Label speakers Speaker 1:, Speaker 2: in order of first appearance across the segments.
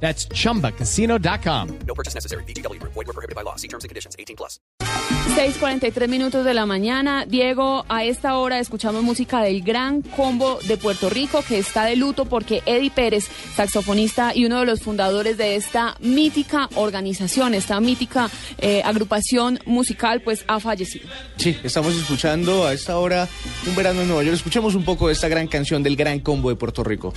Speaker 1: That's chumbacasino.com.
Speaker 2: No purchase necessary. BGW. Void were prohibited by law. See terms and conditions. 18 plus.
Speaker 3: 6:43 minutos de la mañana. Diego, a esta hora escuchamos música del Gran Combo de Puerto Rico que está de luto porque Eddie Pérez, saxofonista y uno de los fundadores de esta mítica organización, esta mítica eh, agrupación musical, pues ha fallecido.
Speaker 4: Sí, estamos escuchando a esta hora un verano en Nueva York. Escuchemos un poco de esta gran canción del Gran Combo de Puerto Rico.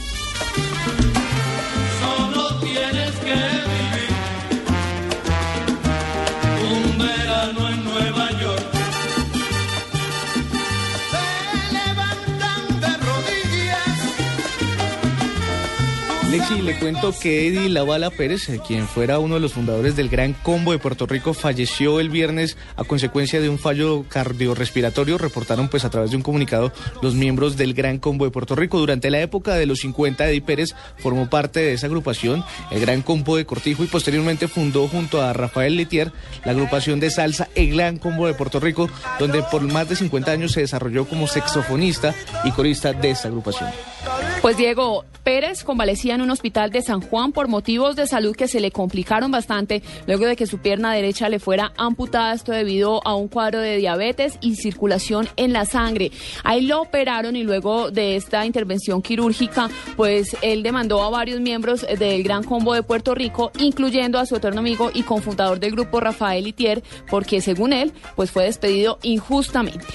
Speaker 4: Lexi, le cuento que Eddie Lavala Pérez, eh, quien fuera uno de los fundadores del Gran Combo de Puerto Rico, falleció el viernes a consecuencia de un fallo cardiorrespiratorio, reportaron pues a través de un comunicado los miembros del Gran Combo de Puerto Rico. Durante la época de los 50, Eddie Pérez formó parte de esa agrupación, el Gran Combo de Cortijo, y posteriormente fundó junto a Rafael Letier la agrupación de salsa El Gran Combo de Puerto Rico, donde por más de 50 años se desarrolló como saxofonista y corista de esta agrupación.
Speaker 3: Pues Diego Pérez convalecía en un hospital de San Juan por motivos de salud que se le complicaron bastante luego de que su pierna derecha le fuera amputada, esto debido a un cuadro de diabetes y circulación en la sangre. Ahí lo operaron y luego de esta intervención quirúrgica, pues él demandó a varios miembros del Gran Combo de Puerto Rico, incluyendo a su eterno amigo y cofundador del grupo Rafael Itier, porque según él, pues fue despedido injustamente.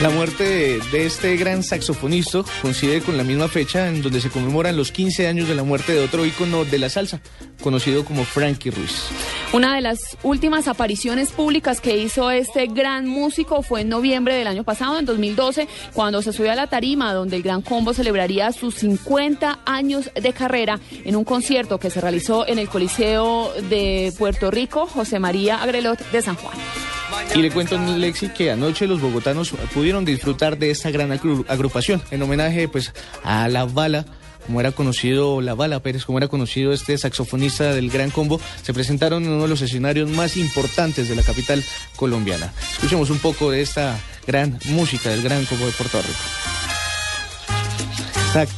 Speaker 4: La muerte de, este gran saxofonista coincide con la misma fecha en donde se conmemoran los 15 años de la muerte de otro ícono de la salsa, conocido como Frankie Ruiz.
Speaker 3: Una de las últimas apariciones públicas que hizo este gran músico fue en noviembre del año pasado, en 2012, cuando se subió a la tarima donde el Gran Combo celebraría sus 50 años de carrera en un concierto que se realizó en el Coliseo de Puerto Rico, José María Agrelot de San Juan.
Speaker 4: Y le cuento, Lexi, que anoche los bogotanos pudieron disfrutar de esta gran agru- agrupación en homenaje pues a La Bala. Como era conocido La Bala Pérez, como era conocido este saxofonista del Gran Combo, se presentaron en uno de los escenarios más importantes de la capital colombiana. Escuchemos un poco de esta gran música del Gran Combo de Puerto Rico. Sac-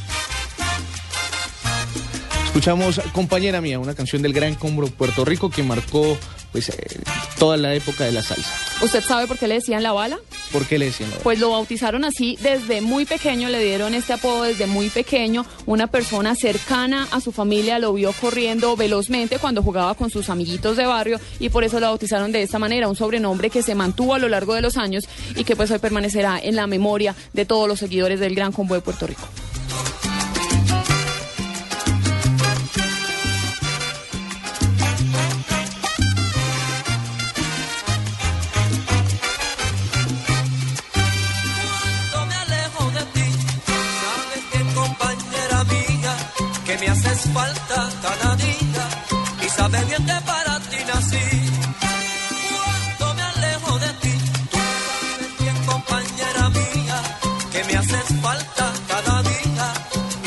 Speaker 4: Escuchamos Compañera Mía, una canción del Gran Combo de Puerto Rico que marcó pues eh, toda la época de la salsa.
Speaker 3: ¿Usted sabe por qué le decían la bala?
Speaker 4: ¿Por qué le decían la
Speaker 3: Pues lo bautizaron así desde muy pequeño, le dieron este apodo desde muy pequeño. Una persona cercana a su familia lo vio corriendo velozmente cuando jugaba con sus amiguitos de barrio y por eso lo bautizaron de esta manera, un sobrenombre que se mantuvo a lo largo de los años y que pues hoy permanecerá en la memoria de todos los seguidores del Gran Combo de Puerto Rico.
Speaker 2: me haces falta cada día y sabes bien que para ti nací.
Speaker 5: Cuando me alejo de ti, tú sabes bien compañera mía que me haces falta cada día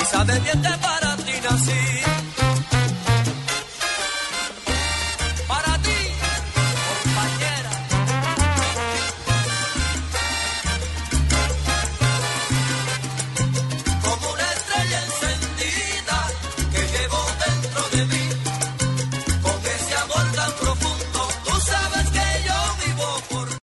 Speaker 5: y sabes bien que para ti nací.